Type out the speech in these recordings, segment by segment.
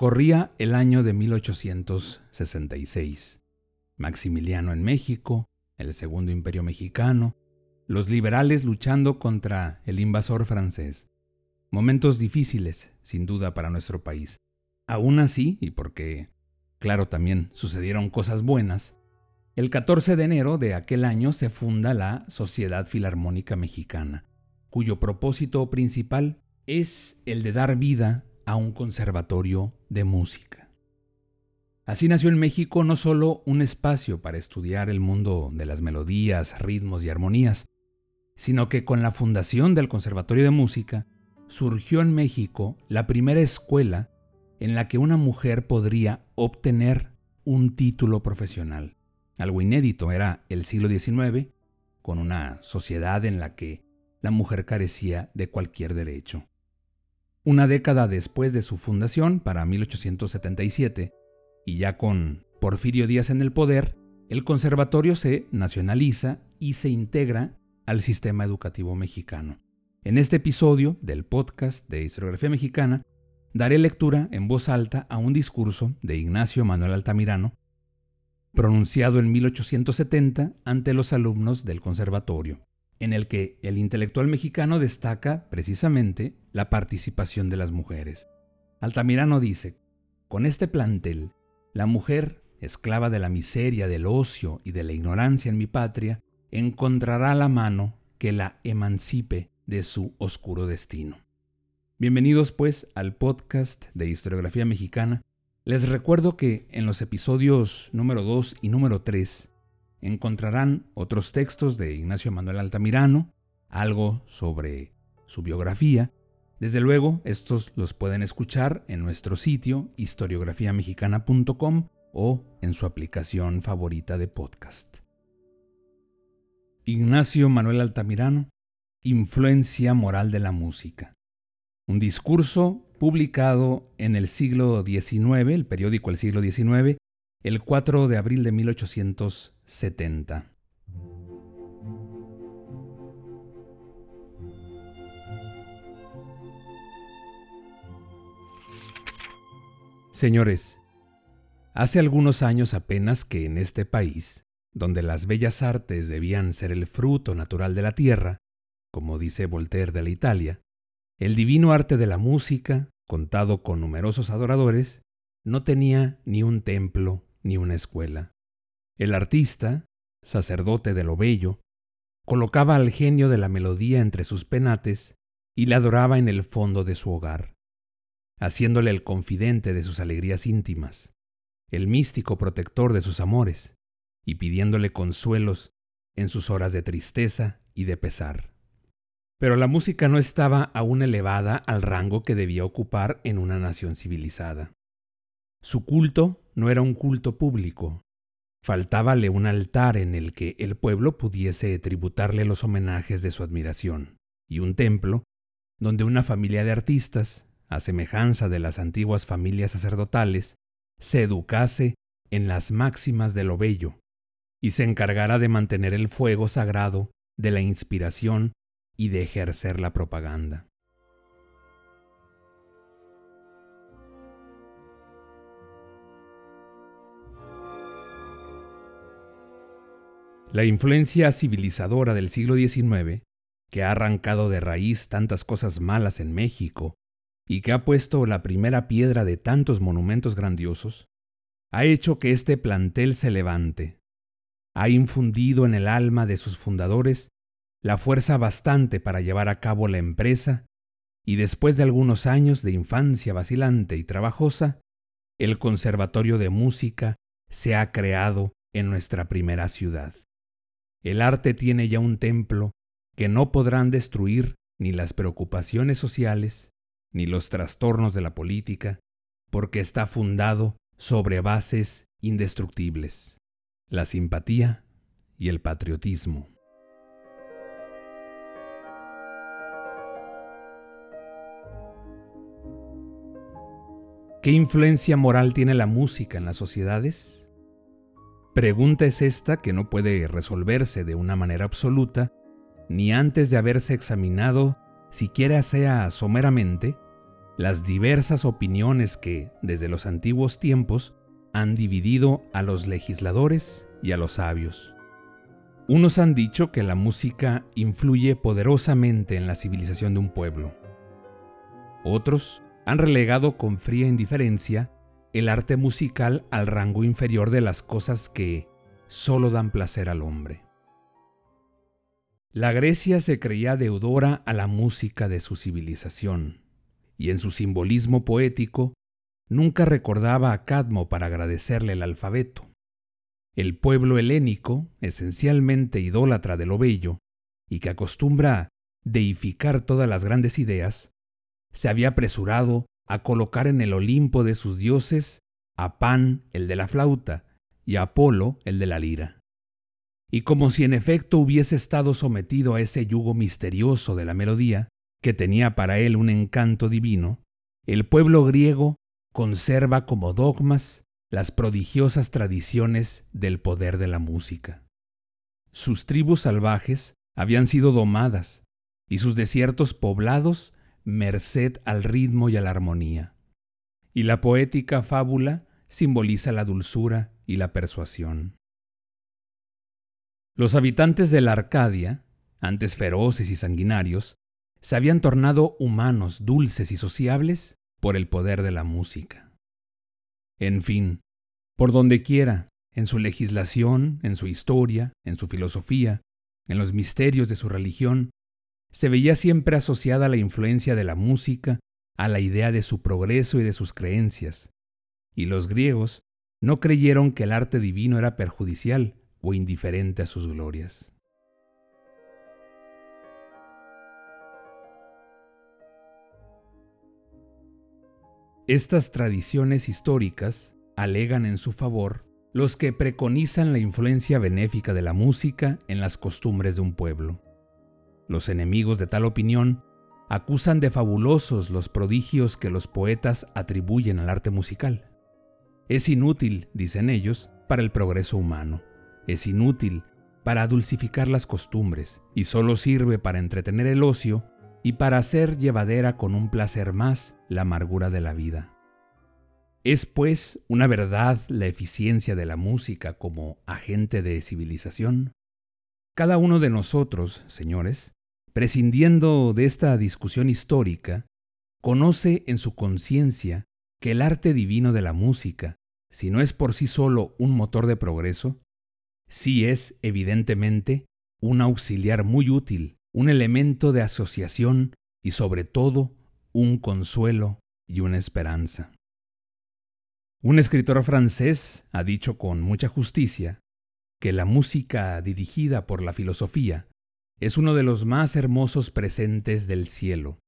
Corría el año de 1866. Maximiliano en México, el Segundo Imperio Mexicano, los liberales luchando contra el invasor francés. Momentos difíciles, sin duda, para nuestro país. Aún así, y porque, claro, también sucedieron cosas buenas, el 14 de enero de aquel año se funda la Sociedad Filarmónica Mexicana, cuyo propósito principal es el de dar vida a un conservatorio de música. Así nació en México no solo un espacio para estudiar el mundo de las melodías, ritmos y armonías, sino que con la fundación del Conservatorio de Música surgió en México la primera escuela en la que una mujer podría obtener un título profesional. Algo inédito era el siglo XIX, con una sociedad en la que la mujer carecía de cualquier derecho. Una década después de su fundación, para 1877, y ya con Porfirio Díaz en el poder, el conservatorio se nacionaliza y se integra al sistema educativo mexicano. En este episodio del podcast de Historiografía Mexicana, daré lectura en voz alta a un discurso de Ignacio Manuel Altamirano, pronunciado en 1870 ante los alumnos del conservatorio en el que el intelectual mexicano destaca precisamente la participación de las mujeres. Altamirano dice, con este plantel, la mujer, esclava de la miseria, del ocio y de la ignorancia en mi patria, encontrará la mano que la emancipe de su oscuro destino. Bienvenidos pues al podcast de historiografía mexicana. Les recuerdo que en los episodios número 2 y número 3 encontrarán otros textos de Ignacio Manuel Altamirano, algo sobre su biografía. Desde luego, estos los pueden escuchar en nuestro sitio historiografiamexicana.com o en su aplicación favorita de podcast. Ignacio Manuel Altamirano, Influencia moral de la música. Un discurso publicado en el siglo XIX, el periódico El siglo XIX, el 4 de abril de 1870. Señores, hace algunos años apenas que en este país, donde las bellas artes debían ser el fruto natural de la tierra, como dice Voltaire de la Italia, el divino arte de la música, contado con numerosos adoradores, no tenía ni un templo ni una escuela. El artista, sacerdote de lo bello, colocaba al genio de la melodía entre sus penates y le adoraba en el fondo de su hogar, haciéndole el confidente de sus alegrías íntimas, el místico protector de sus amores, y pidiéndole consuelos en sus horas de tristeza y de pesar. Pero la música no estaba aún elevada al rango que debía ocupar en una nación civilizada. Su culto no era un culto público. Faltábale un altar en el que el pueblo pudiese tributarle los homenajes de su admiración, y un templo donde una familia de artistas, a semejanza de las antiguas familias sacerdotales, se educase en las máximas de lo bello, y se encargara de mantener el fuego sagrado de la inspiración y de ejercer la propaganda. La influencia civilizadora del siglo XIX, que ha arrancado de raíz tantas cosas malas en México y que ha puesto la primera piedra de tantos monumentos grandiosos, ha hecho que este plantel se levante, ha infundido en el alma de sus fundadores la fuerza bastante para llevar a cabo la empresa, y después de algunos años de infancia vacilante y trabajosa, el Conservatorio de Música se ha creado en nuestra primera ciudad. El arte tiene ya un templo que no podrán destruir ni las preocupaciones sociales, ni los trastornos de la política, porque está fundado sobre bases indestructibles, la simpatía y el patriotismo. ¿Qué influencia moral tiene la música en las sociedades? Pregunta es esta que no puede resolverse de una manera absoluta, ni antes de haberse examinado, siquiera sea someramente, las diversas opiniones que, desde los antiguos tiempos, han dividido a los legisladores y a los sabios. Unos han dicho que la música influye poderosamente en la civilización de un pueblo. Otros han relegado con fría indiferencia el arte musical al rango inferior de las cosas que solo dan placer al hombre. La Grecia se creía deudora a la música de su civilización, y en su simbolismo poético nunca recordaba a Cadmo para agradecerle el alfabeto. El pueblo helénico, esencialmente idólatra de lo bello, y que acostumbra deificar todas las grandes ideas, se había apresurado a colocar en el Olimpo de sus dioses a Pan, el de la flauta, y a Apolo, el de la lira. Y como si en efecto hubiese estado sometido a ese yugo misterioso de la melodía, que tenía para él un encanto divino, el pueblo griego conserva como dogmas las prodigiosas tradiciones del poder de la música. Sus tribus salvajes habían sido domadas y sus desiertos poblados merced al ritmo y a la armonía. Y la poética fábula simboliza la dulzura y la persuasión. Los habitantes de la Arcadia, antes feroces y sanguinarios, se habían tornado humanos, dulces y sociables por el poder de la música. En fin, por donde quiera, en su legislación, en su historia, en su filosofía, en los misterios de su religión, se veía siempre asociada la influencia de la música a la idea de su progreso y de sus creencias, y los griegos no creyeron que el arte divino era perjudicial o indiferente a sus glorias. Estas tradiciones históricas alegan en su favor los que preconizan la influencia benéfica de la música en las costumbres de un pueblo. Los enemigos de tal opinión acusan de fabulosos los prodigios que los poetas atribuyen al arte musical. Es inútil, dicen ellos, para el progreso humano. Es inútil para dulcificar las costumbres y solo sirve para entretener el ocio y para hacer llevadera con un placer más la amargura de la vida. Es pues una verdad la eficiencia de la música como agente de civilización. Cada uno de nosotros, señores, prescindiendo de esta discusión histórica, conoce en su conciencia que el arte divino de la música, si no es por sí solo un motor de progreso, sí es, evidentemente, un auxiliar muy útil, un elemento de asociación y sobre todo un consuelo y una esperanza. Un escritor francés ha dicho con mucha justicia que la música dirigida por la filosofía es uno de los más hermosos presentes del cielo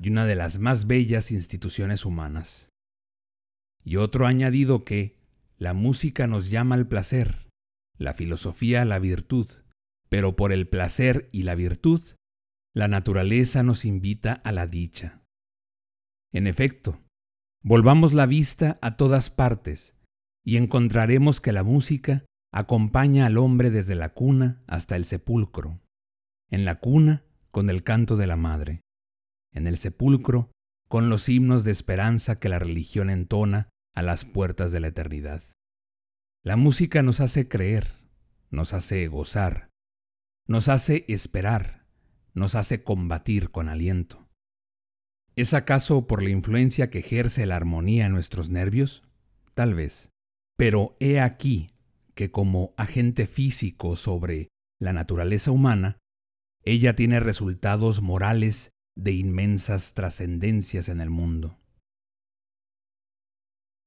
y una de las más bellas instituciones humanas. Y otro añadido que la música nos llama al placer, la filosofía a la virtud, pero por el placer y la virtud, la naturaleza nos invita a la dicha. En efecto, volvamos la vista a todas partes y encontraremos que la música acompaña al hombre desde la cuna hasta el sepulcro en la cuna con el canto de la madre, en el sepulcro con los himnos de esperanza que la religión entona a las puertas de la eternidad. La música nos hace creer, nos hace gozar, nos hace esperar, nos hace combatir con aliento. ¿Es acaso por la influencia que ejerce la armonía en nuestros nervios? Tal vez. Pero he aquí que como agente físico sobre la naturaleza humana, ella tiene resultados morales de inmensas trascendencias en el mundo.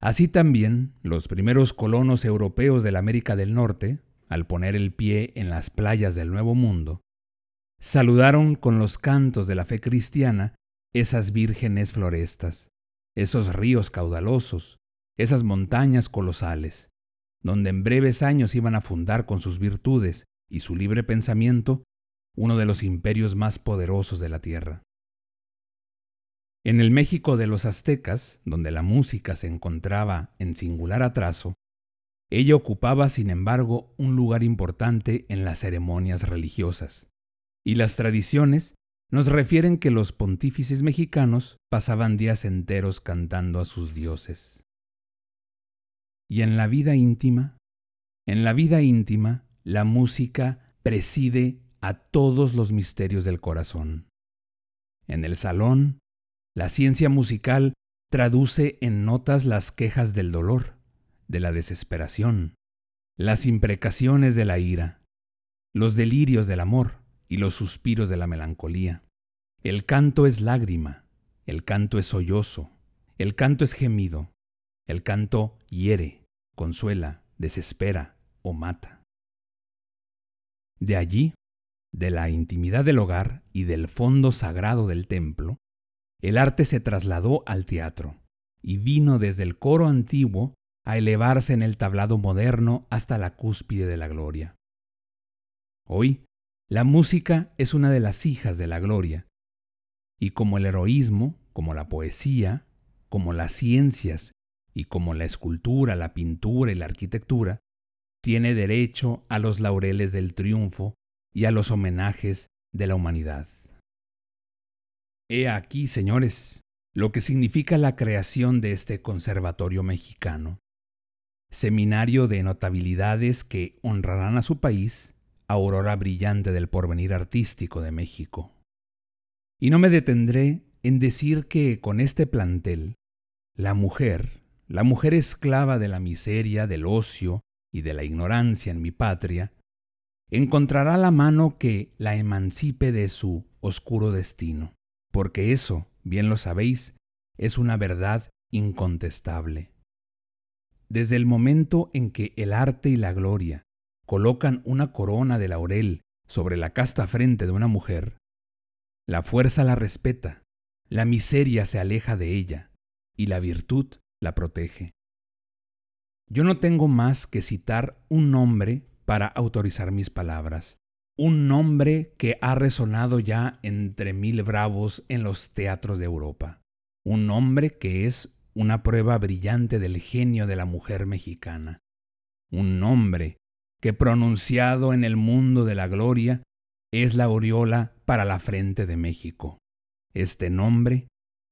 Así también, los primeros colonos europeos de la América del Norte, al poner el pie en las playas del Nuevo Mundo, saludaron con los cantos de la fe cristiana esas vírgenes florestas, esos ríos caudalosos, esas montañas colosales, donde en breves años iban a fundar con sus virtudes y su libre pensamiento uno de los imperios más poderosos de la tierra. En el México de los aztecas, donde la música se encontraba en singular atraso, ella ocupaba, sin embargo, un lugar importante en las ceremonias religiosas, y las tradiciones nos refieren que los pontífices mexicanos pasaban días enteros cantando a sus dioses. Y en la vida íntima, en la vida íntima, la música preside a todos los misterios del corazón. En el salón, la ciencia musical traduce en notas las quejas del dolor, de la desesperación, las imprecaciones de la ira, los delirios del amor y los suspiros de la melancolía. El canto es lágrima, el canto es sollozo, el canto es gemido, el canto hiere, consuela, desespera o mata. De allí de la intimidad del hogar y del fondo sagrado del templo, el arte se trasladó al teatro y vino desde el coro antiguo a elevarse en el tablado moderno hasta la cúspide de la gloria. Hoy, la música es una de las hijas de la gloria, y como el heroísmo, como la poesía, como las ciencias y como la escultura, la pintura y la arquitectura, tiene derecho a los laureles del triunfo y a los homenajes de la humanidad. He aquí, señores, lo que significa la creación de este Conservatorio Mexicano, seminario de notabilidades que honrarán a su país, aurora brillante del porvenir artístico de México. Y no me detendré en decir que con este plantel, la mujer, la mujer esclava de la miseria, del ocio y de la ignorancia en mi patria, encontrará la mano que la emancipe de su oscuro destino, porque eso, bien lo sabéis, es una verdad incontestable. Desde el momento en que el arte y la gloria colocan una corona de laurel sobre la casta frente de una mujer, la fuerza la respeta, la miseria se aleja de ella y la virtud la protege. Yo no tengo más que citar un nombre para autorizar mis palabras. Un nombre que ha resonado ya entre mil bravos en los teatros de Europa. Un nombre que es una prueba brillante del genio de la mujer mexicana. Un nombre que pronunciado en el mundo de la gloria es la aureola para la frente de México. Este nombre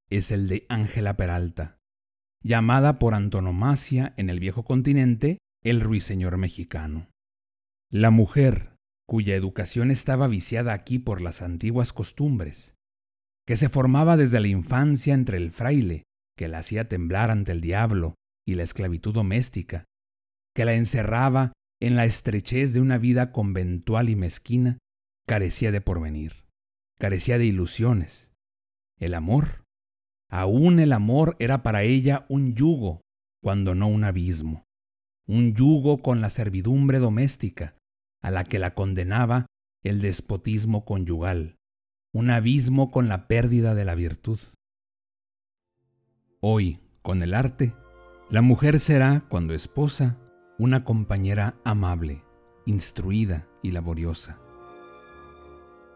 es el de Ángela Peralta, llamada por antonomasia en el viejo continente el ruiseñor mexicano. La mujer, cuya educación estaba viciada aquí por las antiguas costumbres, que se formaba desde la infancia entre el fraile, que la hacía temblar ante el diablo y la esclavitud doméstica, que la encerraba en la estrechez de una vida conventual y mezquina, carecía de porvenir, carecía de ilusiones. El amor, aún el amor era para ella un yugo, cuando no un abismo, un yugo con la servidumbre doméstica, a la que la condenaba el despotismo conyugal, un abismo con la pérdida de la virtud. Hoy, con el arte, la mujer será, cuando esposa, una compañera amable, instruida y laboriosa.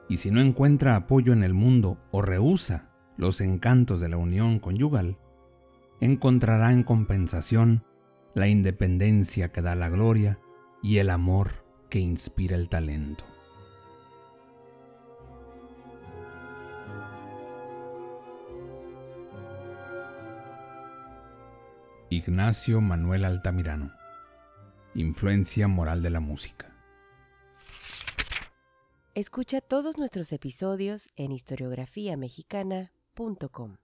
Y si no encuentra apoyo en el mundo o rehúsa los encantos de la unión conyugal, encontrará en compensación la independencia que da la gloria y el amor que inspira el talento. Ignacio Manuel Altamirano. Influencia moral de la música. Escucha todos nuestros episodios en historiografiamexicana.com.